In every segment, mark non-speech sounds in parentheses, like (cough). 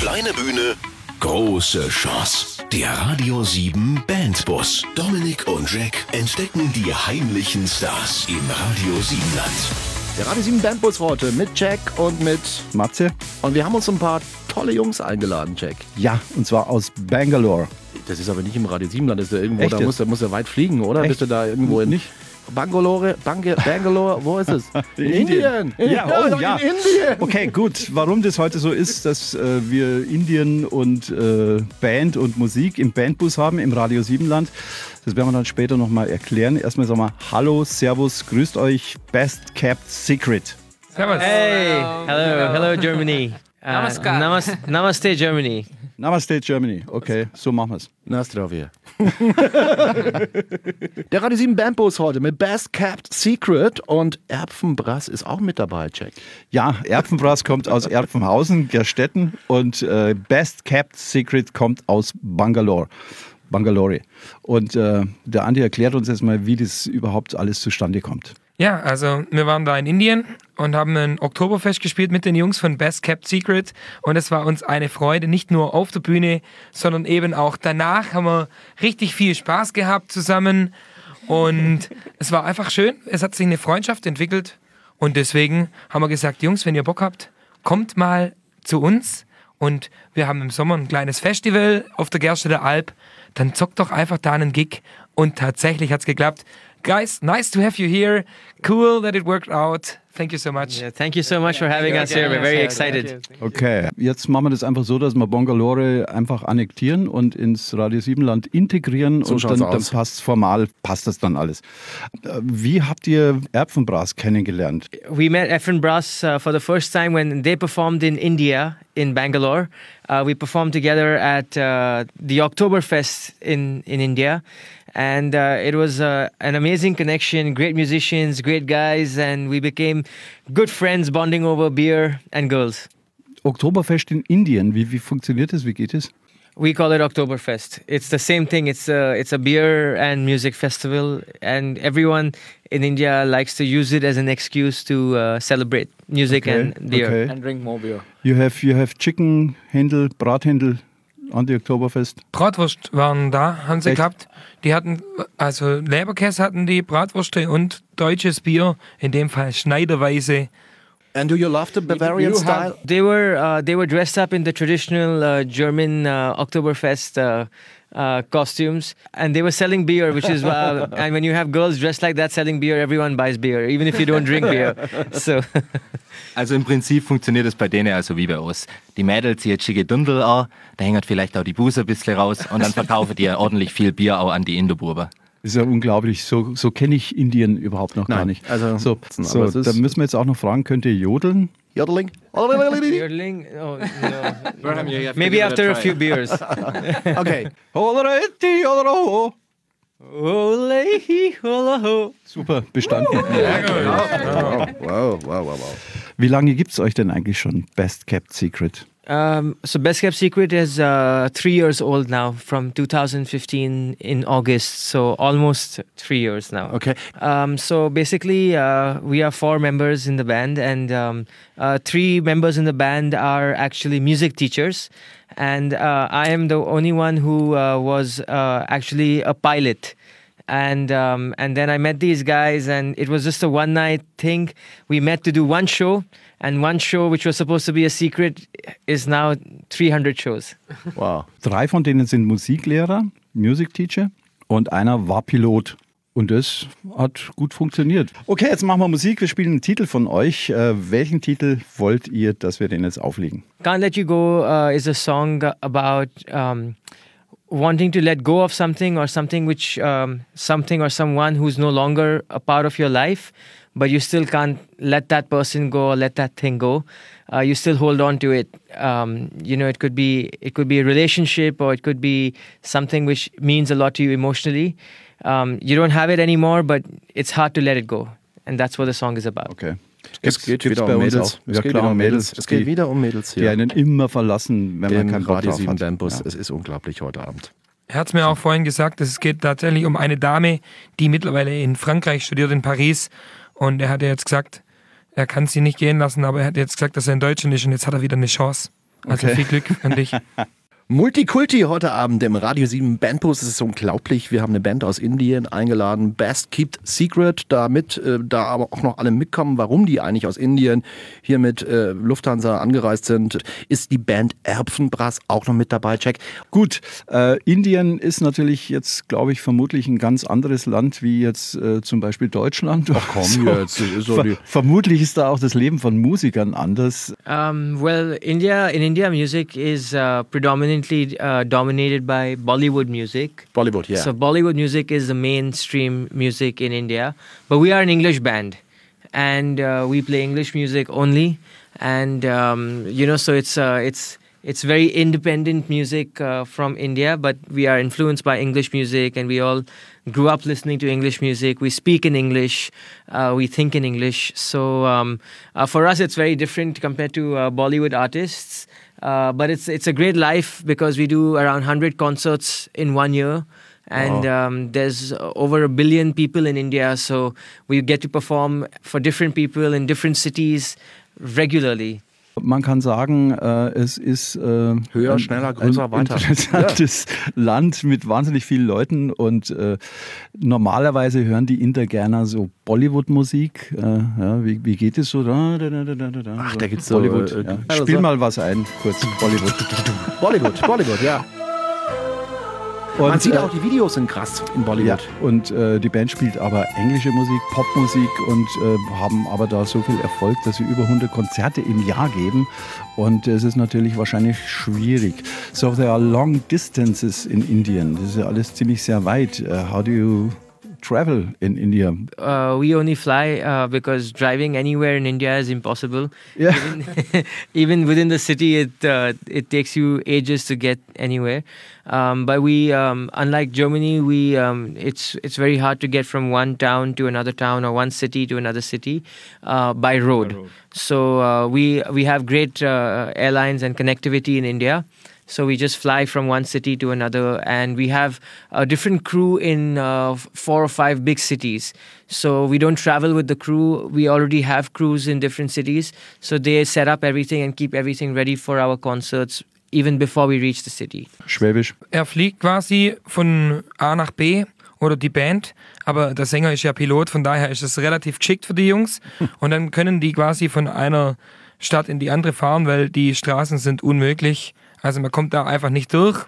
Kleine Bühne, große Chance. Der Radio 7 Bandbus. Dominik und Jack entdecken die heimlichen Stars im Radio 7 Land. Der Radio 7 Bandbus heute mit Jack und mit Matze? Und wir haben uns ein paar tolle Jungs eingeladen, Jack. Ja, und zwar aus Bangalore. Das ist aber nicht im Radio 7 Land, das ist ja irgendwo, Echt da muss, da muss er weit fliegen, oder? Echt? Bist du da irgendwo in Nicht? Bangalore, Bange, Bangalore, wo ist es? (laughs) In Indien. Ja, oh, ja. in Indien. Okay, gut. Warum das heute so ist, dass äh, wir Indien und äh, Band und Musik im Bandbus haben, im Radio 7 Land, das werden wir dann später nochmal erklären. Erstmal sagen wir Hallo, Servus, grüßt euch, Best Kept Secret. Servus. Hey, hello, hello, Germany. Uh, namaste, Germany. Namaste Germany. Okay, so machen wir's. Na, Zdravia. (laughs) Der Radio 7 Bandbus heute mit Best Kept Secret und Erpfenbrass ist auch mit dabei, Jack. Ja, Erpfenbrass kommt aus Erpfenhausen, Gerstetten und äh, Best Kept Secret kommt aus Bangalore. Bangalore. Und äh, der Andi erklärt uns jetzt mal, wie das überhaupt alles zustande kommt. Ja, also wir waren da in Indien und haben ein Oktoberfest gespielt mit den Jungs von Best Kept Secret. Und es war uns eine Freude, nicht nur auf der Bühne, sondern eben auch danach haben wir richtig viel Spaß gehabt zusammen. Und es war einfach schön. Es hat sich eine Freundschaft entwickelt. Und deswegen haben wir gesagt, Jungs, wenn ihr Bock habt, kommt mal zu uns. Und wir haben im Sommer ein kleines Festival auf der Gerste der Alp, dann zockt doch einfach da einen Gig. Und tatsächlich hat's geklappt. Guys, nice to have you here. Cool that it worked out. Thank you so much. Yeah, thank you so much for having us here. We're very excited. Okay, jetzt machen wir das einfach so, dass wir Bangalore einfach annektieren und ins Radio 7 Land integrieren So und schaut's dann, dann aus. passt formal, passt das dann alles. Äh, Wie habt ihr Erpfenbrass kennengelernt? We met Efren Brass uh, for the first time when they performed in India, in Bangalore. Uh, we performed together at uh, the Oktoberfest in, in India. And uh, it was uh, an amazing connection, great musicians, great guys, and we became good friends bonding over beer and girls. Oktoberfest in Indien, wie, wie funktioniert das? Wie geht es? We call it Oktoberfest. It's the same thing. It's a it's a beer and music festival, and everyone in India likes to use it as an excuse to uh, celebrate music and beer. okay. And drink more beer. You have, you have chicken Händel, Brathändel an die Oktoberfest. Bratwurst waren da, haben sie Echt? gehabt. Die hatten, also Leberkäse hatten die, Bratwürste und deutsches Bier, in dem Fall Schneiderweise. And do you love the Bavarian You style? have- they were uh, they were dressed up in the traditional uh, German uh, Oktoberfest uh, uh, costumes, and they were selling beer, which is uh, (laughs) and when you have girls dressed like that selling beer, everyone buys beer, even if you don't drink beer. (laughs) So Also im Prinzip funktioniert es bei denen also wie bei uns. Die Mädels ziehen schicke Dündel an, da hängt vielleicht auch die Buße ein bisschen raus und dann verkaufen die ordentlich viel Bier auch an die Indobuben. Das ist ja unglaublich. So, so kenne ich Indien überhaupt noch gar Nein, nicht. also- so, so da müssen wir jetzt auch noch fragen, könnt ihr jodeln? Yodeling? Yodeling? Oh, no. Maybe after a few beers. (laughs) Okay. Super, bestanden. Wow, wow, wow, wow. Wie lange gibt es euch denn eigentlich schon Best Kept Secret? Um, so Best Kept Secret is uh, three years old now, from 2015 in August. So almost three years now. Okay. Um, so basically, uh, we are four members in the band, and um, uh, three members in the band are actually music teachers, and uh, I am the only one who uh, was uh, actually a pilot. And um, and then I met these guys, and it was just a one night thing. We met to do one show, and one show which was supposed to be a secret is now 300 shows. Wow. Drei von denen sind Musiklehrer, Music Teacher und einer war Pilot. Und das hat gut funktioniert. Okay, jetzt machen wir Musik. Wir spielen einen Titel von euch. Äh, welchen Titel wollt ihr, dass wir den jetzt auflegen? Can't Let You Go uh, is a song about um, wanting to let go of something or something which um, something or someone who's no longer a part of your life, but you still can't let that person go or let that thing go. Uh, you still hold on to it. Um, you know, it could be it could be a relationship or it could be something which means a lot to you emotionally. Um, you don't have it anymore, but it's hard to let it go, and that's what the song is about. Okay. Es geht wieder um Mädels. Es Ja, geht wieder um Mädels. Es geht die- wieder um Mädels Die einen immer verlassen, wenn man Bock Radio drauf 7 hat. Bandbus. Ja. Es ist unglaublich heute Abend. Er hat es mir auch vorhin gesagt, es geht tatsächlich um eine Dame, die mittlerweile in Frankreich studiert, in Paris. Und er hat ja jetzt gesagt, er kann sie nicht gehen lassen, aber er hat jetzt gesagt, dass er in Deutschland ist und jetzt hat er wieder eine Chance. Also Okay. viel Glück an dich. (laughs) Multikulti heute Abend im Radio 7 Bandbus. Es ist unglaublich. Wir haben eine Band aus Indien eingeladen. Best Kept Secret. Damit äh, da aber auch noch alle mitkommen, warum die eigentlich aus Indien hier mit äh, Lufthansa angereist sind, ist die Band Erbsenbrass auch noch mit dabei. Check. Gut, äh, Indien ist natürlich jetzt, glaube ich, vermutlich ein ganz anderes Land wie jetzt äh, zum Beispiel Deutschland. Ach komm, (laughs) jetzt ist so Ver die- vermutlich ist da auch das Leben von Musikern anders. Um, well, India in India, music is uh, predominantly uh, dominated by Bollywood music. Bollywood, yeah. So Bollywood music is the mainstream music in India, but we are an English band, and uh, we play English music only, and um, you know, so it's uh, it's it's very independent music uh, from India, but we are influenced by English music, and we all grew up listening to English music. We speak in English, uh, we think in English. So um, uh, for us, it's very different compared to uh, Bollywood artists. Uh, but it's it's a great life because we do around 100 concerts in one year. And um, there's over a billion people in India, so we get to perform for different people in different cities regularly. Man kann sagen, äh, es ist äh, Höher, ein- schneller, größer, ein weiter. interessantes Land mit wahnsinnig vielen Leuten und äh, normalerweise hören die Inder gerne so Bollywood-Musik. Äh, ja, wie, wie geht es so? Da, da, da, Ach, so da gibt's so, Bollywood. äh, ja. also- Spiel mal was ein, kurz Bollywood. Bollywood, Bollywood, ja. Man Und, sieht äh, auch, die Videos sind krass in Ja, Bollywood. und äh, die Band spielt aber englische Musik, Popmusik und äh, haben aber da so viel Erfolg, dass sie über 100 Konzerte im Jahr geben. Und es ist natürlich wahrscheinlich schwierig. So there are long distances in Indien. Das ist ja alles ziemlich sehr weit. Uh, how do you travel in India? Uh, we only fly uh, because driving anywhere in India is impossible. Yeah. Even, (laughs) even within the city, it uh, it takes you ages to get anywhere. Um, but we, um, unlike Germany, we um, it's it's very hard to get from one town to another town or one city to another city uh, by road. So uh, we we have great uh, airlines and connectivity in India. So we just fly from one city to another, and we have a different crew in uh, four or five big cities. So we don't travel with the crew. We already have crews in different cities, so they set up everything and keep everything ready for our concerts even before we reach the city. Schwäbisch. Er fliegt quasi von A nach B oder die Band, aber der Sänger ist ja Pilot, von daher ist es relativ geschickt für die Jungs. (laughs) Und dann können die quasi von einer Stadt in die andere fahren, weil die Straßen sind unmöglich. Also man kommt da einfach nicht durch.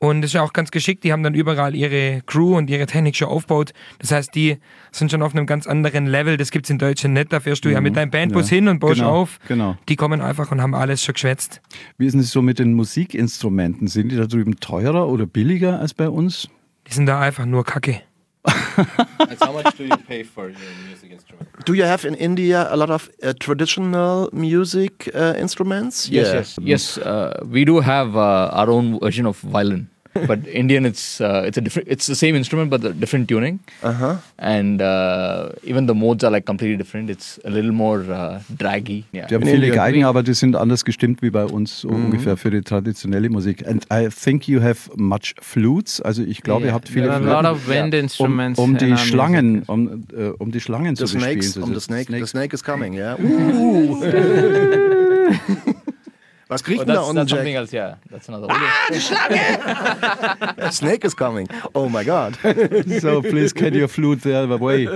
Und das ist ja auch ganz geschickt, die haben dann überall ihre Crew und ihre Technik schon aufgebaut. Das heißt, die sind schon auf einem ganz anderen Level. Das gibt's in Deutschland nicht. Da fährst du ja mit deinem Bandbus Ja. hin und baust Genau, auf. genau. Die kommen einfach und haben alles schon geschwätzt. Wie ist denn es so mit den Musikinstrumenten? Sind die da drüben teurer oder billiger als bei uns? Die sind da einfach nur Kacke. (laughs) And how much do you pay for your music instrument? Do you have in India a lot of uh, traditional music uh, instruments? Yes, yes, yes. Uh, we do have uh, our own version of violin, but Indian, it's uh, it's a different. It's the same instrument, but the different tuning, Uh huh. and uh, even the modes are like completely different. It's a little more uh, draggy. Yeah. Die haben viele. Geigen, aber die sind anders gestimmt wie bei uns so Mhm. ungefähr für die traditionelle Musik. And I think you have much flutes. Also ich glaube, ihr Yeah, habt viele there are a lot Flöten, of wind um, instruments. um in die Schlangen, um, äh, um die Schlangen The zu bespielen. snakes, So um the das- snake, the snake is coming, yeah. (laughs) (laughs) (laughs) Was kriegt denn da unten, Jack? else. Yeah, that's another. A snake is coming. Oh my God. (laughs) So please get your flute the other way.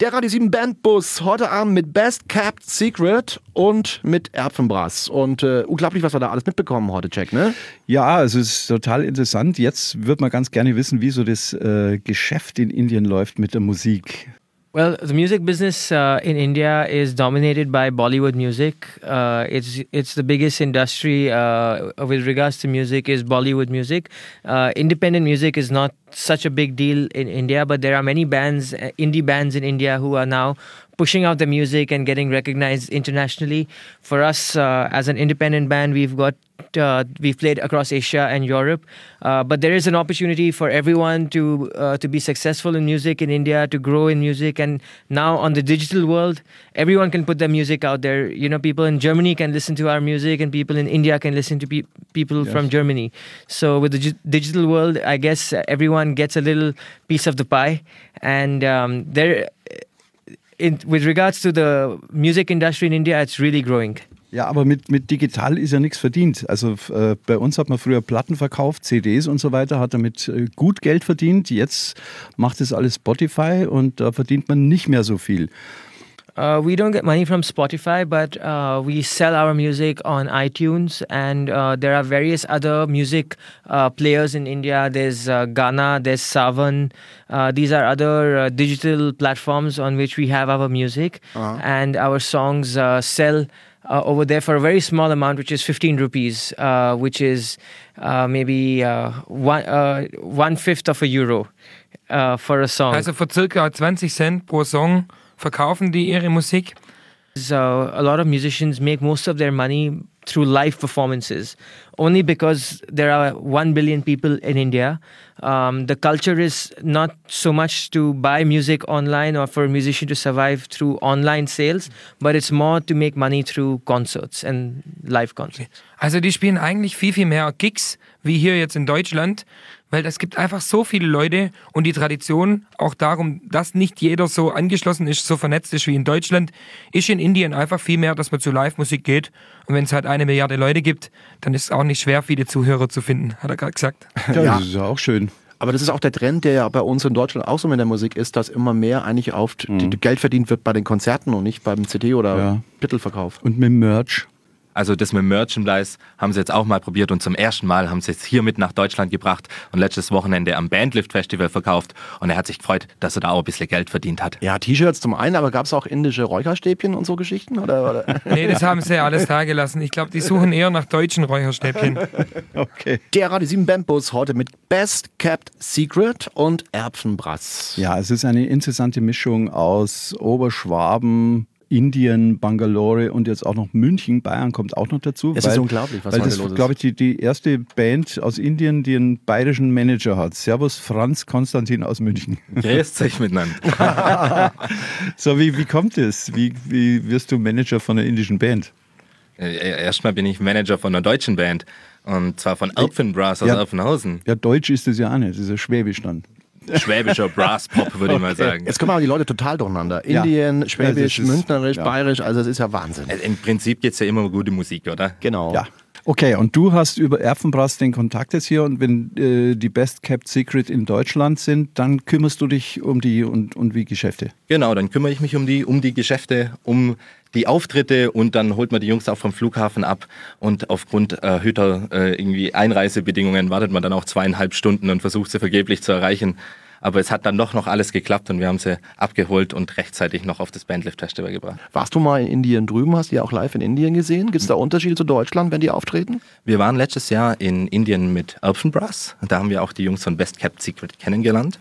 Der Radio 7 Bandbus heute Abend mit Best Kept Secret und mit Erbsenbrass. Und äh, unglaublich, was wir da alles mitbekommen heute, Jack, ne? Ja, es ist total interessant. Jetzt würde man ganz gerne wissen, wie so das äh, Geschäft in Indien läuft mit der Musik. Well, the music business uh, in India is dominated by Bollywood music. Uh, it's it's the biggest industry uh, with regards to music is Bollywood music. Uh, independent music is not such a big deal in India, but there are many bands, uh, indie bands in India, who are now pushing out the music and getting recognized internationally. For us, uh, as an independent band, we've got uh, we've played across Asia and Europe, uh, but there is an opportunity for everyone to uh, to be successful in music in India, to grow in music, and now on the digital world, everyone can put their music out there. You know, people in Germany can listen to our music, and people in India can listen to pe- people from Germany. So with the gi- digital world, I guess everyone gets a little piece of the pie, and um, there. In, with regards to the music industry in India, it's really growing. Ja, aber mit, mit digital ist ja nichts verdient. Also äh, bei uns hat man früher Platten verkauft, CDs und so weiter, hat damit äh, gut Geld verdient. Jetzt macht es alles Spotify und da verdient man nicht mehr so viel. Uh, we don't get money from Spotify, but uh, we sell our music on iTunes, and uh, there are various other music uh, players in India. There's uh, Ghana, there's Savan. Uh, these are other uh, digital platforms on which we have our music, and our songs uh, sell. Uh, over there for a very small amount, which is 15 rupees, uh, which is uh, maybe uh, one uh, one fifth of a euro uh, for a song. Also für circa 20 Cent pro Song verkaufen die ihre Musik. So a lot of musicians make most of their money through live performances, only because there are one billion people in India. Um, the culture is not so much to buy music online or for a musician to survive through online sales, but it's more to make money through concerts and live concerts. Also die spielen eigentlich viel, viel mehr Gigs wie hier jetzt in Deutschland, weil es gibt einfach so viele Leute und die Tradition auch darum, dass nicht jeder so angeschlossen ist, so vernetzt ist wie in Deutschland, ist in Indien einfach viel mehr, dass man zu Live-Musik geht und wenn es halt eine Milliarde Leute gibt, dann ist es auch nicht schwer, viele Zuhörer zu finden, hat er gerade gesagt. Ja, Ja. das ist ja auch schön. Aber das ist auch der Trend, der ja bei uns in Deutschland auch so mit der Musik ist, dass immer mehr eigentlich auf die, die Geld verdient wird bei den Konzerten und nicht beim CD oder Ja. Titelverkauf. Und mit Merch. Also das mit Merchandise haben sie jetzt auch mal probiert und zum ersten Mal haben sie es hier mit nach Deutschland gebracht und letztes Wochenende am Bandlift Festival verkauft und er hat sich gefreut, dass er da auch ein bisschen Geld verdient hat. Ja, T-Shirts zum einen, aber gab es auch indische Räucherstäbchen und so Geschichten? Oder, oder? (laughs) Nee, das haben sie ja alles da gelassen. Ich glaube, die suchen eher nach deutschen Räucherstäbchen. (laughs) Okay. Der Radio 7 Bandbus heute mit Best Kept Secret und Erbsenbrass. Ja, es ist eine interessante Mischung aus Oberschwaben, Indien, Bangalore und jetzt auch noch München. Bayern kommt auch noch dazu. Es ist unglaublich, was weil das los ist. glaube ich, die, die erste Band aus Indien, die einen bayerischen Manager hat. Servus Franz Konstantin aus München. (laughs) Grüßt euch miteinander. (laughs) So, wie, wie kommt es? Wie, wie wirst du Manager von einer indischen Band? Äh, Erstmal bin ich Manager von einer deutschen Band und zwar von Elfenbrass aus Ja. Elfenhausen. Ja, Deutsch ist es ja auch nicht, das ist ja Schwäbisch dann. Schwäbischer (laughs) Brass-Pop, würde ich mal sagen. Jetzt kommen aber die Leute total durcheinander. Ja. Indien, Ja, Schwäbisch, das ist- Münchnerisch, ja. Bayerisch, also es ist ja Wahnsinn. Äh, Im Prinzip geht es ja immer um gute Musik, oder? Genau. Ja. Okay, und du hast über Erfenbrass den Kontakt jetzt hier und wenn äh, die Best Kept Secret in Deutschland sind, dann kümmerst du dich um die und, und wie Geschäfte. Genau, dann kümmere ich mich um die, um die Geschäfte, um die Auftritte und dann holt man die Jungs auch vom Flughafen ab und aufgrund erhöhter äh, irgendwie Einreisebedingungen wartet man dann auch zweieinhalb Stunden und versucht sie vergeblich zu erreichen. Aber es hat dann doch noch alles geklappt und wir haben sie abgeholt und rechtzeitig noch auf das Bandlift Festival gebracht. Warst du mal in Indien drüben? Hast du die auch live in Indien gesehen? Gibt es da Unterschiede zu Deutschland, wenn die auftreten? Wir waren letztes Jahr in Indien mit Elfenbrass. Da haben wir auch die Jungs von Best Kept Secret kennengelernt.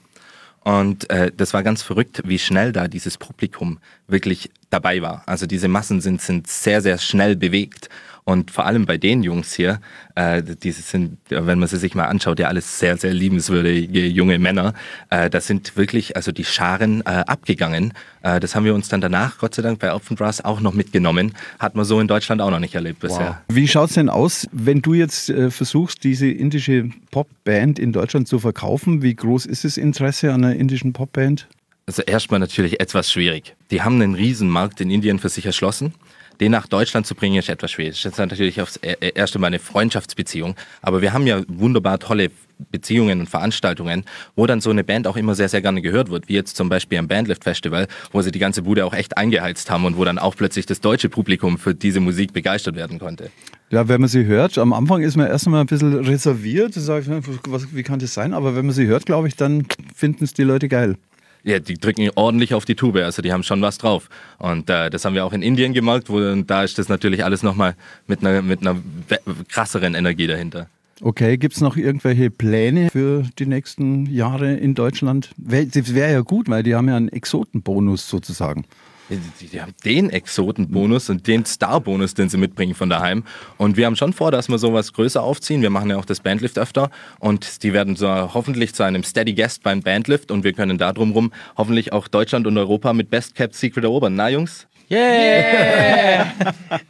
Und äh, das war ganz verrückt, wie schnell da dieses Publikum wirklich dabei war. Also diese Massen sind, sind sehr, sehr schnell bewegt. Und vor allem bei den Jungs hier, äh, diese sind, wenn man sie sich mal anschaut, ja alles sehr, sehr liebenswürdige junge Männer. Äh, das sind wirklich, also die Scharen äh, abgegangen. Äh, das haben wir uns dann danach, Gott sei Dank, bei Elfenbrass auch noch mitgenommen. Hat man so in Deutschland auch noch nicht erlebt bisher. Wie schaut es denn aus, wenn du jetzt äh, versuchst, diese indische Popband in Deutschland zu verkaufen? Wie groß ist das Interesse an einer indischen Popband? Also erstmal natürlich etwas schwierig. Die haben einen Riesenmarkt in Indien für sich erschlossen. Den nach Deutschland zu bringen, ist etwas schwierig. Das ist natürlich aufs e- e- erste Mal eine Freundschaftsbeziehung. Aber wir haben ja wunderbar tolle Beziehungen und Veranstaltungen, wo dann so eine Band auch immer sehr, sehr gerne gehört wird. Wie jetzt zum Beispiel am Bandlift Festival, wo sie die ganze Bude auch echt eingeheizt haben und wo dann auch plötzlich das deutsche Publikum für diese Musik begeistert werden konnte. Ja, wenn man sie hört, am Anfang ist man erst einmal ein bisschen reserviert, sag ich, was, wie kann das sein? Aber wenn man sie hört, glaube ich, dann finden es die Leute geil. Ja, die drücken ordentlich auf die Tube, also die haben schon was drauf. Und äh, das haben wir auch in Indien gemerkt, wo da ist das natürlich alles nochmal mit einer, mit einer krasseren Energie dahinter. Okay, gibt es noch irgendwelche Pläne für die nächsten Jahre in Deutschland? Das wäre ja gut, weil die haben ja einen Exotenbonus sozusagen. Die, die haben den Exotenbonus und den Starbonus, den sie mitbringen von daheim. Und wir haben schon vor, dass wir sowas größer aufziehen. Wir machen ja auch das Bandlift öfter und die werden so hoffentlich zu einem Steady Guest beim Bandlift und wir können da drumrum hoffentlich auch Deutschland und Europa mit Best Kept Secret erobern. Na, Jungs? (laughs)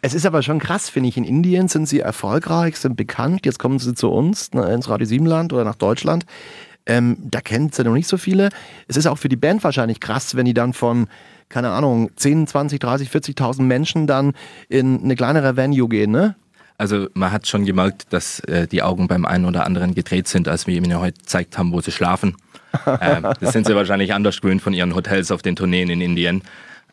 Es ist aber schon krass, finde ich. In Indien sind sie erfolgreich, sind bekannt. Jetzt kommen sie zu uns, ne, ins Radio 7 Land oder nach Deutschland. Ähm, da kennt sie noch nicht so viele. Es ist auch für die Band wahrscheinlich krass, wenn die dann von, keine Ahnung, 10, 20, 30, 40.000 Menschen dann in eine kleinere Venue gehen, ne? Also man hat schon gemerkt, dass äh, die Augen beim einen oder anderen gedreht sind, als wir ihnen heute gezeigt haben, wo sie schlafen. (laughs) ähm, das sind sie wahrscheinlich anders gewöhnt von ihren Hotels auf den Tourneen in Indien.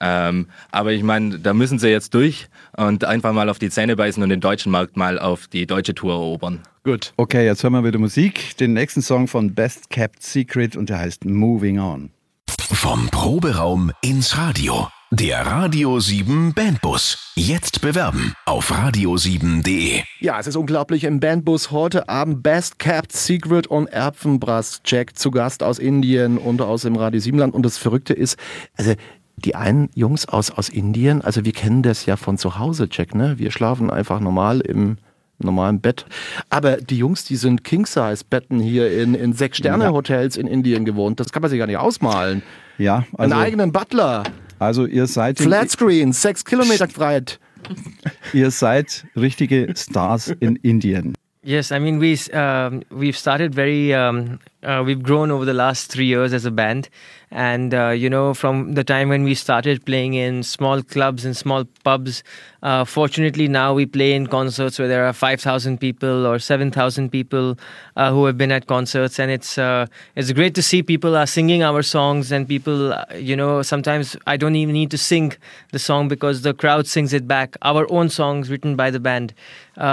Ähm, aber ich meine, da müssen sie jetzt durch und einfach mal auf die Zähne beißen und den deutschen Markt mal auf die deutsche Tour erobern. Gut. Okay, jetzt hören wir wieder Musik. Den nächsten Song von Best Kept Secret und der heißt Moving On. Vom Proberaum ins Radio. Der Radio 7 Bandbus. Jetzt bewerben auf radio7.de. Ja, es ist unglaublich. Im Bandbus heute Abend Best Kept Secret und Erbsenbrass Jack zu Gast aus Indien und aus dem Radio 7 Land. Und das Verrückte ist, also die einen Jungs aus, aus Indien, also wir kennen das ja von zu Hause, Jack, ne? Wir schlafen einfach normal im normalen Bett. Aber die Jungs, die sind King-Size-Betten hier in, in Sechs-Sterne-Hotels in Indien gewohnt. Das kann man sich gar nicht ausmalen. Ja, Einen also, eigenen Butler, also ihr seid Flatscreen, sechs Kilometer breit. (laughs) ihr seid richtige Stars in Indien. Yes, I mean we um, we've started very um, uh, we've grown over the last three years as a band, and uh, you know from the time when we started playing in small clubs and small pubs, uh, fortunately now we play in concerts where there are five thousand people or seven thousand people uh, who have been at concerts, and it's uh, it's great to see people are singing our songs and people uh, you know sometimes I don't even need to sing the song because the crowd sings it back. Our own songs written by the band,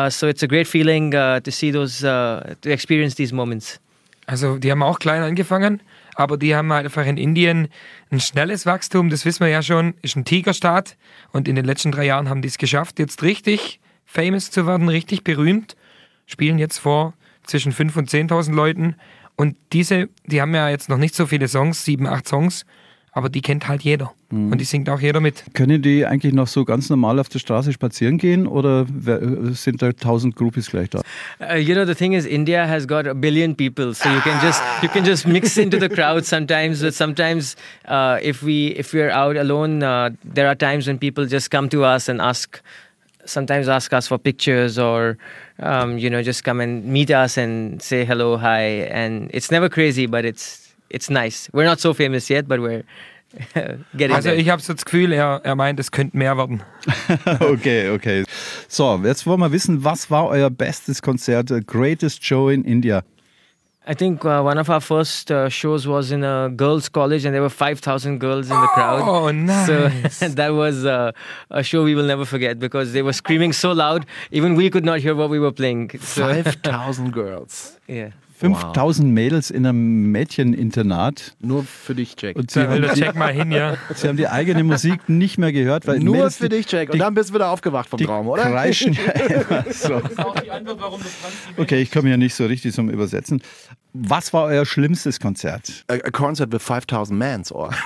so it's a great feeling to see those to experience these moments. Also die haben auch klein angefangen, aber die haben halt einfach in Indien ein schnelles Wachstum, das wissen wir ja schon, ist ein Tigerstaat. Und in den letzten drei Jahren haben die es geschafft, jetzt richtig famous zu werden, richtig berühmt, spielen jetzt vor zwischen 5.000 und 10.000 Leuten. Und diese, die haben ja jetzt noch nicht so viele Songs, sieben, acht Songs, aber die kennt halt jeder und die singt auch jeder mit. Können die eigentlich noch so ganz normal auf der Straße spazieren gehen oder wer- sind da tausend Groupies gleich da? Uh, you know the thing is India has got a billion people so you can just you can just mix into the crowd sometimes but sometimes uh, if we if we're out alone uh, there are times when people just come to us and ask sometimes ask us for pictures or um, you know just come and meet us and say hello hi and it's never crazy but it's it's nice we're not so famous yet but we're (laughs) getting Also there. ich habe so das Gefühl, er, er meint, es könnte mehr werden. (laughs) Okay, okay. So, jetzt wollen wir wissen, was war euer bestes Konzert, the greatest show in India? I think uh, one of our first uh, shows was in a girls' college, and there were 5,000 girls in the crowd. Oh, nice. So (laughs) that was uh, a show we will never forget because they were screaming so loud, even we could not hear what we were playing. So, 5000 Girls. yeah. 5000 Mädels in einem Mädcheninternat Nur für dich, Jack. und sie Da will haben, die, Check mal hin, ja. sie haben die eigene Musik nicht mehr gehört, weil Nur Mädels, für die, dich, Jack. Und die- dann bist du wieder aufgewacht vom die Traum, oder? kreischen ja (laughs) immer so. (laughs) Okay, ich komme ja nicht so richtig zum Übersetzen. Was war euer schlimmstes Konzert? A, a concert with 5000 mans, or? (laughs)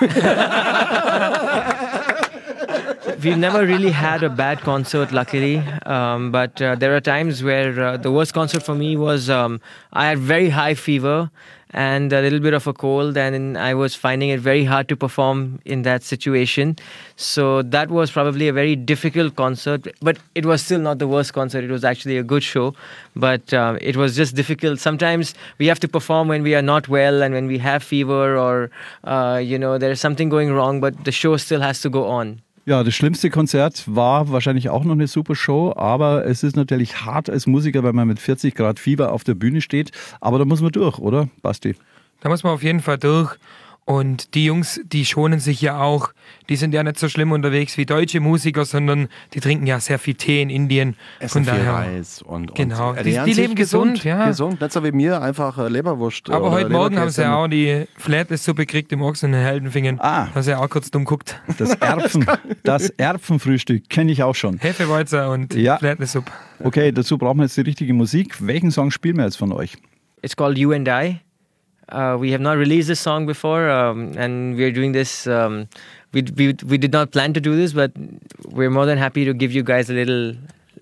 We've never really had a bad concert, luckily. Um, but uh, there are times where uh, the worst concert for me was um, I had very high fever and a little bit of a cold, and I was finding it very hard to perform in that situation. So that was probably a very difficult concert, but it was still not the worst concert. It was actually a good show, but um, it was just difficult. Sometimes we have to perform when we are not well and when we have fever or, uh, you know, there's something going wrong, but the show still has to go on. Ja, das schlimmste Konzert war wahrscheinlich auch noch eine super Show, aber es ist natürlich hart als Musiker, weil man mit 40 Grad Fieber auf der Bühne steht. Aber da muss man durch, oder, Basti? Da muss man auf jeden Fall durch. Und die Jungs, die schonen sich ja auch. Die sind ja nicht so schlimm unterwegs wie deutsche Musiker, sondern die trinken ja sehr viel Tee in Indien. Essen Von viel daher. Reis und, Genau. und Die- ernähren die sich leben gesund, ja. Gesund, nicht so wie mir, einfach äh, Leberwurst. Aber oder heute Morgen haben sie Leberkäse. auch die Flatless-Suppe gekriegt im Ochsen in Heldenfingen. Ah. Da sie auch kurz dumm guckt. Das (laughs) Erpfen, das Erpfenfrühstück kenne ich auch schon. Hefeweizer und Ja. Flatless-Suppe. Okay, dazu brauchen wir jetzt die richtige Musik. Welchen Song spielen wir jetzt von euch? It's called You and I. Uh, we have not released this song before, um, and we're doing this. Um, we, we we did not plan to do this, but we're more than happy to give you guys a little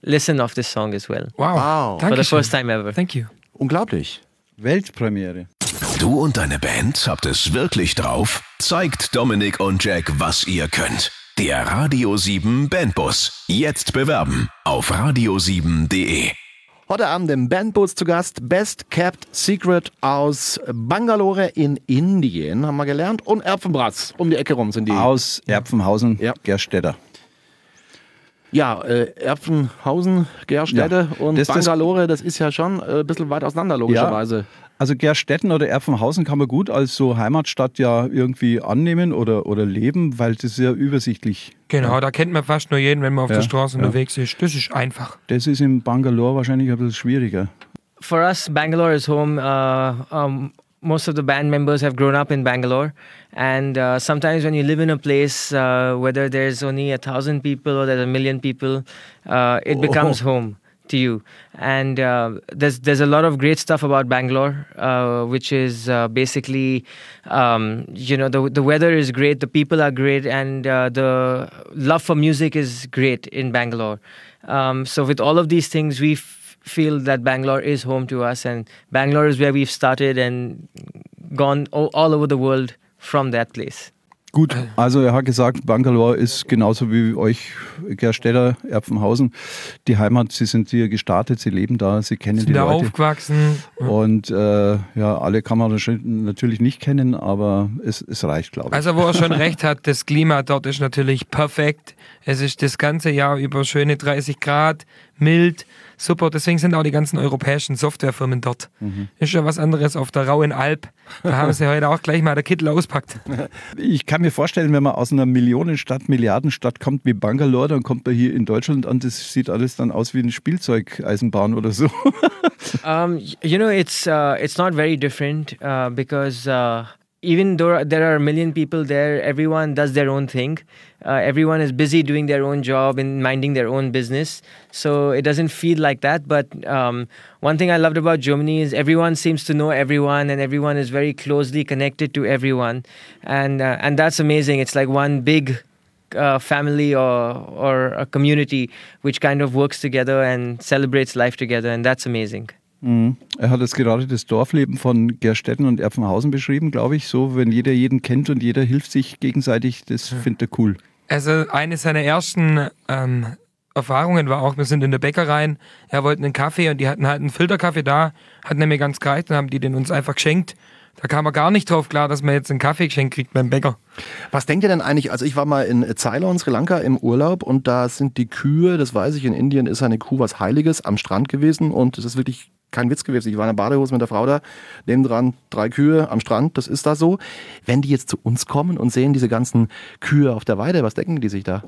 listen of this song as well Wow. Wow. for the Dankeschön. first time ever. Thank you. Unglaublich. Weltpremiere. Du und deine Band habt es wirklich drauf? Zeigt Dominik und Jack, was ihr könnt. Der Radio 7 Bandbus. Jetzt bewerben auf radio7.de. Heute Abend im Bandbus zu Gast Best Kept Secret aus Bangalore in Indien, haben wir gelernt. Und Erpfenbratz, um die Ecke rum sind die. Aus Erpfenhausen, Ja. Gerstetter. Ja, äh, Erpfenhausen, Gerstede Ja, und das- Bangalore, das ist ja schon äh, ein bisschen weit auseinander, logischerweise. Also Gerstetten oder Erpfenhausen kann man gut als so Heimatstadt ja irgendwie annehmen oder, oder leben, weil das ist ja übersichtlich. Genau, da kennt man fast nur jeden, wenn man auf Ja, der Straße ja. unterwegs ist. Das ist einfach. Das ist in Bangalore wahrscheinlich ein bisschen schwieriger. For us, Bangalore is home. Uh, um, most of the band members have grown up in Bangalore, and uh, sometimes when you live in a place, uh, whether there's only a thousand people or there's a million people, uh, it becomes home to you. And uh, there's there's a lot of great stuff about Bangalore, uh, which is uh, basically, um, you know, the the weather is great, the people are great, and uh, the love for music is great in Bangalore. Um, so with all of these things, we f- feel that Bangalore is home to us, and Bangalore is where we've started and gone all, all over the world from that place. Gut, also er hat gesagt, Bangalore ist genauso wie euch Gerstetter, Erpfenhausen, die Heimat. Sie sind hier gestartet, sie leben da, sie kennen Sind die da Leute. aufgewachsen. Und äh, ja, alle kann man natürlich nicht kennen, aber es, es reicht, glaube ich. Also, wo er schon recht hat, das Klima dort ist natürlich perfekt. Es ist das ganze Jahr über schöne 30 Grad, mild, super. Deswegen sind auch die ganzen europäischen Softwarefirmen dort. Ist ja was anderes auf der rauen Alp. Da haben sie heute auch gleich mal der Kittel auspackt. (laughs) Ich kann mir vorstellen, wenn man aus einer Millionenstadt, Milliardenstadt kommt wie Bangalore, dann kommt man hier in Deutschland an, das sieht alles dann aus wie eine Spielzeugeisenbahn oder so. (laughs) Um, you know, it's uh, it's not very different uh, because uh, even though there are a million people there, everyone does their own thing. Uh, everyone is busy doing their own job and minding their own business. So it doesn't feel like that. But um, one thing I loved about Germany is everyone seems to know everyone, and everyone is very closely connected to everyone, and uh, and that's amazing. It's like one big uh, family or or a community which kind of works together and celebrates life together, and that's amazing. Mhm. Er hat jetzt gerade das Dorfleben von Gerstetten und Erpfenhausen beschrieben, glaube ich, so, wenn jeder jeden kennt und jeder hilft sich gegenseitig, das findet er cool. Also eine seiner ersten ähm, Erfahrungen war auch, wir sind in der Bäckerei, er wollte einen Kaffee und die hatten halt einen Filterkaffee da, hat nämlich ganz gereicht und haben die den uns einfach geschenkt. Da kam er gar nicht drauf klar, dass man jetzt einen Kaffee geschenkt kriegt beim Bäcker. Was denkt ihr denn eigentlich? Also ich war mal in Ceylon, Sri Lanka im Urlaub und da sind die Kühe, das weiß ich, in Indien ist eine Kuh was Heiliges am Strand gewesen und es ist wirklich kein Witz gewesen. Ich war in der Badehose mit der Frau da, nebendran drei Kühe am Strand, das ist da so. Wenn die jetzt zu uns kommen und sehen diese ganzen Kühe auf der Weide, was denken die sich da?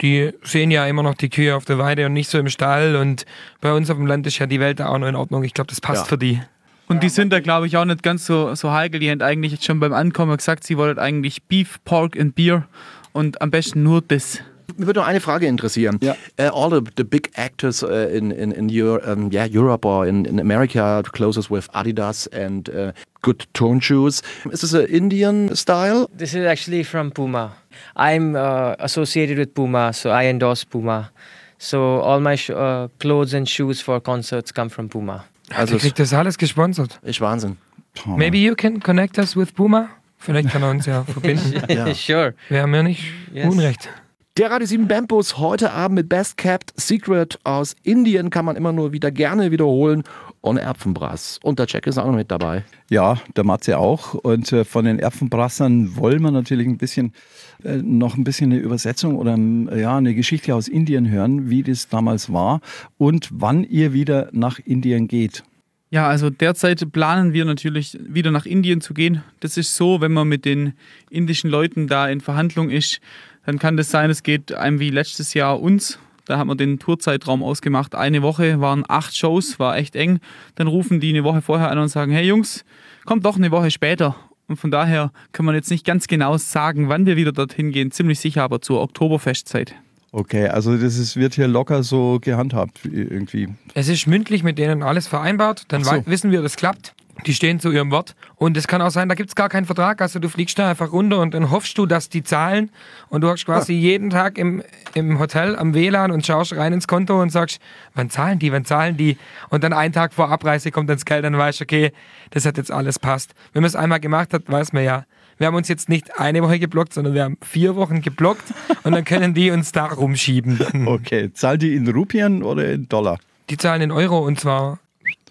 Die sehen ja immer noch die Kühe auf der Weide und nicht so im Stall und bei uns auf dem Land ist ja die Welt da auch noch in Ordnung. Ich glaube, das passt Ja. für die. Und die sind da, glaube ich, auch nicht ganz so, so heikel. Die haben eigentlich jetzt schon beim Ankommen gesagt, sie wollten eigentlich Beef, Pork and Beer und am besten nur das. Mich würde noch eine Frage interessieren. Ja. Uh, all the, the big actors uh, in, in, in Euro, um, yeah, Europe or in, in America closes with Adidas and uh, good tone shoes. Is this an Indian style? This is actually from Puma. I'm uh, associated with Puma, so I endorse Puma. So all my sh- uh, clothes and shoes for concerts come from Puma. Also kriegt das alles gesponsert. Ist Wahnsinn. Maybe you can connect us with Puma? Vielleicht kann er uns ja (laughs) verbinden. Ja. (laughs) sure. Wir haben ja nicht Yes. Unrecht. Der Radio 7 Bandbus heute Abend mit Best Kept Secret aus Indien kann man immer nur wieder gerne wiederholen. Und Erpfenbrass. Und der Jack ist auch noch mit dabei. Ja, der Matze auch. Und äh, von den Erpfenbrassern wollen wir natürlich ein bisschen äh, noch ein bisschen eine Übersetzung oder ähm, ja, eine Geschichte aus Indien hören, wie das damals war und wann ihr wieder nach Indien geht. Ja, also derzeit planen wir natürlich wieder nach Indien zu gehen. Das ist so, wenn man mit den indischen Leuten da in Verhandlung ist, dann kann das sein, es geht einem wie letztes Jahr uns. Da haben wir den Tourzeitraum ausgemacht. Eine Woche waren acht Shows, war echt eng. Dann rufen die eine Woche vorher an und sagen, hey Jungs, kommt doch eine Woche später. Und von daher kann man jetzt nicht ganz genau sagen, wann wir wieder dorthin gehen. Ziemlich sicher aber zur Oktoberfestzeit. Okay, also das ist, wird hier locker so gehandhabt irgendwie. Es ist mündlich mit denen alles vereinbart. Dann so. wissen wir, das klappt. Die stehen zu ihrem Wort. Und es kann auch sein, da gibt es gar keinen Vertrag. Also du fliegst da einfach runter und dann hoffst du, dass die zahlen. Und du hast quasi jeden Tag im, im Hotel am WLAN und schaust rein ins Konto und sagst, wann zahlen die, wann zahlen die? Und dann einen Tag vor Abreise kommt dann das Geld, dann weißt du, okay, das hat jetzt alles passt. Wenn man es einmal gemacht hat, weiß man ja. Wir haben uns jetzt nicht eine Woche geblockt, sondern wir haben vier Wochen geblockt und dann können die uns da rumschieben. (laughs) Okay, zahlt die in Rupien oder in Dollar? Die zahlen in Euro und zwar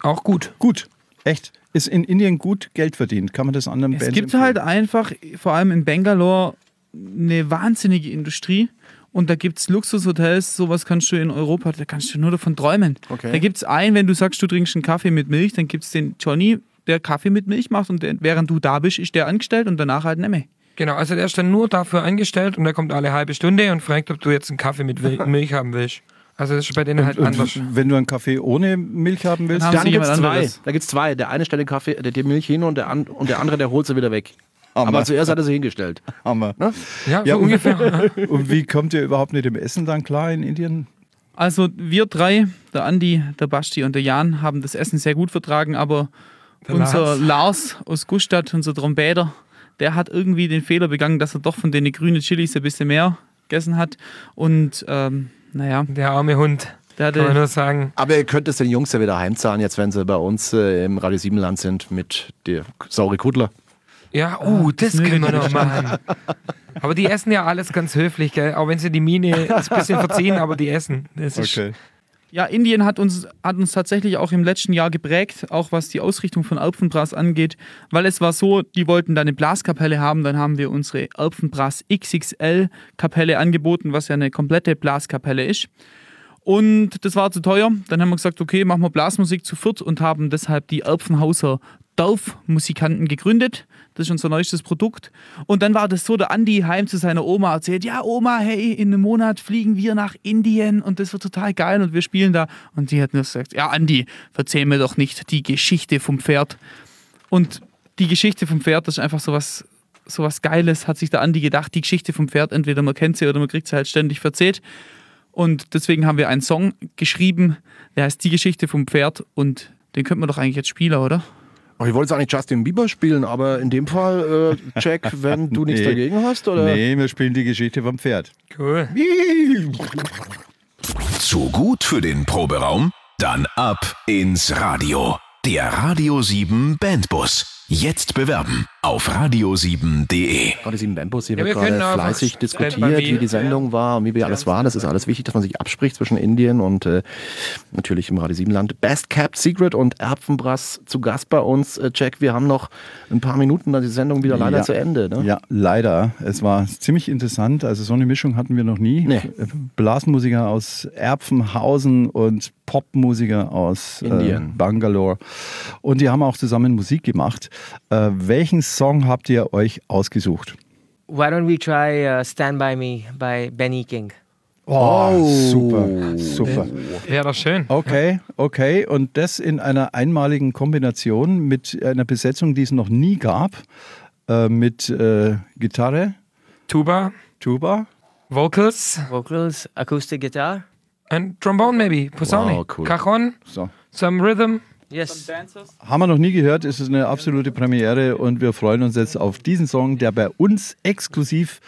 auch gut. Gut, echt. Ist in Indien gut Geld verdient? Kann man das anderen Es Bands gibt empfehlen? halt einfach, vor allem in Bangalore, eine wahnsinnige Industrie. Und da gibt es Luxushotels, sowas kannst du in Europa, da kannst du nur davon träumen. Okay. Da gibt es einen, wenn du sagst, du trinkst einen Kaffee mit Milch, dann gibt es den Johnny, der Kaffee mit Milch macht und der, während du da bist, ist der angestellt und danach halt nicht mehr. Genau, also der ist dann nur dafür eingestellt und der kommt alle halbe Stunde und fragt, ob du jetzt einen Kaffee mit (laughs) Milch haben willst. Also das ist bei denen halt Und anders. wenn du einen Kaffee ohne Milch haben willst, Dann Dann gibt es zwei. Da gibt's zwei. Der eine stellt den Kaffee, der die Milch hin und der, an, und der andere, der holt sie wieder weg. Hammer. Aber zuerst hat er sie hingestellt. Hammer. Ja, so Ja, und- ungefähr. (laughs) Und wie kommt ihr überhaupt mit dem Essen dann klar in Indien? Also wir drei, der Andi, der Basti und der Jan, haben das Essen sehr gut vertragen, aber Der unser Lars. Lars. aus Gustadt, unser Trompeter, der hat irgendwie den Fehler begangen, dass er doch von den grünen Chilis ein bisschen mehr gegessen hat. Und ähm, naja, Der arme Hund, der kann man hatte nur sagen. Aber ihr könnt es den Jungs ja wieder heimzahlen, jetzt wenn sie bei uns äh, im Radio 7 Land sind mit der Sauri Kudler. Ja, uh, das mögen können wir noch machen. Aber die essen ja alles ganz höflich, gell? Auch wenn sie die Miene ist (laughs) ein bisschen verziehen, aber die essen. Das ist Ja, Indien hat uns, hat uns tatsächlich auch im letzten Jahr geprägt, auch was die Ausrichtung von Alphenbrass angeht, weil es war so, die wollten da eine Blaskapelle haben, dann haben wir unsere Alphenbrass XXL Kapelle angeboten, was ja eine komplette Blaskapelle ist. Und das war zu teuer. Dann haben wir gesagt, okay, machen wir Blasmusik zu viert und haben deshalb die Alpfenhauser Dorfmusikanten gegründet. Das ist unser neuestes Produkt. Und dann war das so, der Andi heim zu seiner Oma erzählt, ja Oma, hey, in einem Monat fliegen wir nach Indien und das wird total geil und wir spielen da. Und die hat nur gesagt, ja Andi, erzähl mir doch nicht die Geschichte vom Pferd. Und die Geschichte vom Pferd, das ist einfach sowas, sowas Geiles, hat sich der Andi gedacht. Die Geschichte vom Pferd, entweder man kennt sie oder man kriegt sie halt ständig verzählt. Und deswegen haben wir einen Song geschrieben, der heißt Die Geschichte vom Pferd und den könnte man doch eigentlich jetzt spielen, oder? Oh, ich wollte jetzt eigentlich Justin Bieber spielen, aber in dem Fall, äh, Jack, (laughs) wenn du nichts Nee. dagegen hast, oder? Nee, wir spielen die Geschichte vom Pferd. cool. (laughs) Zu gut für den Proberaum? Dann ab ins Radio. Der Radio 7 Bandbus. Jetzt bewerben auf radio7.de. Radio 7 Bandbus, hier Ja, wird gerade fleißig diskutiert, wie die Sendung war und wie wir alles waren. Das ist alles wichtig, dass man sich abspricht zwischen Indien und äh, natürlich im Radio 7 Land. Best Kept Secret und Erbsenbrass zu Gast bei uns. Äh, Jack, wir haben noch ein paar Minuten, dann ist die Sendung wieder leider Ja. zu Ende. Ne? Ja, leider. Es war ziemlich interessant. Also so eine Mischung hatten wir noch nie. Nee. Blasmusiker aus Erpfenhausen und Popmusiker aus äh. Bangalore. Und die haben auch zusammen Musik gemacht. Äh, welchen Song habt ihr euch ausgesucht? Why don't we try uh, Stand By Me by Benny King? Oh, super, super. Wäre doch schön. Okay, okay. Und das in einer einmaligen Kombination mit einer Besetzung, die es noch nie gab. Äh, mit äh, Gitarre, Tuba, Tuba. Vocals Vocals, acoustic guitar. and Trombone maybe, Posaune, Wow, cool. Cajon, So. some Rhythm. Yes. Haben wir noch nie gehört, es ist eine absolute Premiere und wir freuen uns jetzt auf diesen Song, der bei uns exklusiv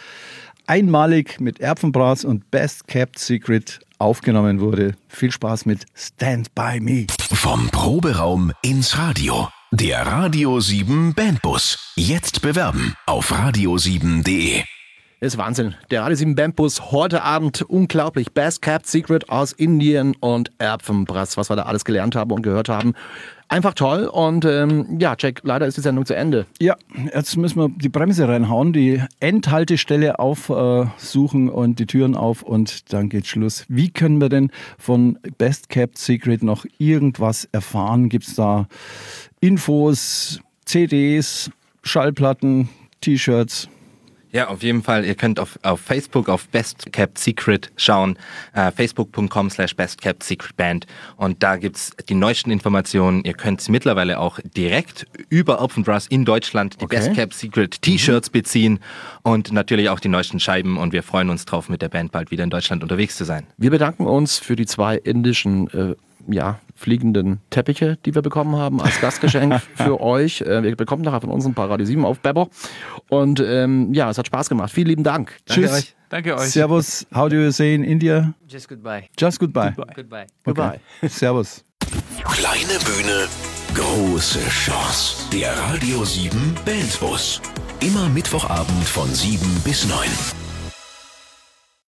einmalig mit Erbsenbras und Best Kept Secret aufgenommen wurde. Viel Spaß mit Stand By Me. Vom Proberaum ins Radio. Der Radio 7 Bandbus. Jetzt bewerben auf radio7.de. Ist Wahnsinn. Der Radio 7 Bandbus heute Abend unglaublich. Best Kept Secret aus Indien und Erbsenbrass, was wir da alles gelernt haben und gehört haben. Einfach toll. Und ähm, ja, Jack, leider ist die Sendung zu Ende. Ja, jetzt müssen wir die Bremse reinhauen, die Endhaltestelle aufsuchen und die Türen auf und dann geht Schluss. Wie können wir denn von Best Kept Secret noch irgendwas erfahren? Gibt es da Infos, CDs, Schallplatten, T-Shirts? Ja, auf jeden Fall. Ihr könnt auf, auf Facebook auf Best Kept Secret schauen, äh, facebook.com slash Best Kept Secret Band und da gibt's die neuesten Informationen. Ihr könnt mittlerweile auch direkt über Open Brass in Deutschland die Okay. Best Kept Secret T-Shirts beziehen und natürlich auch die neuesten Scheiben und wir freuen uns drauf, mit der Band bald wieder in Deutschland unterwegs zu sein. Wir bedanken uns für die zwei indischen äh, ja, fliegenden Teppiche, die wir bekommen haben als Gastgeschenk (laughs) für euch. Äh, wir bekommen nachher von uns ein paar Radio 7 auf Bebber. Und ähm, ja, es hat Spaß gemacht. Vielen lieben Dank. Danke euch. Danke euch. Servus, how do you say in India? Just goodbye. Just goodbye. Goodbye. Goodbye. (laughs) Servus. Kleine Bühne, große Chance. Der Radio 7 Bandbus. Immer Mittwochabend von 7 bis 9.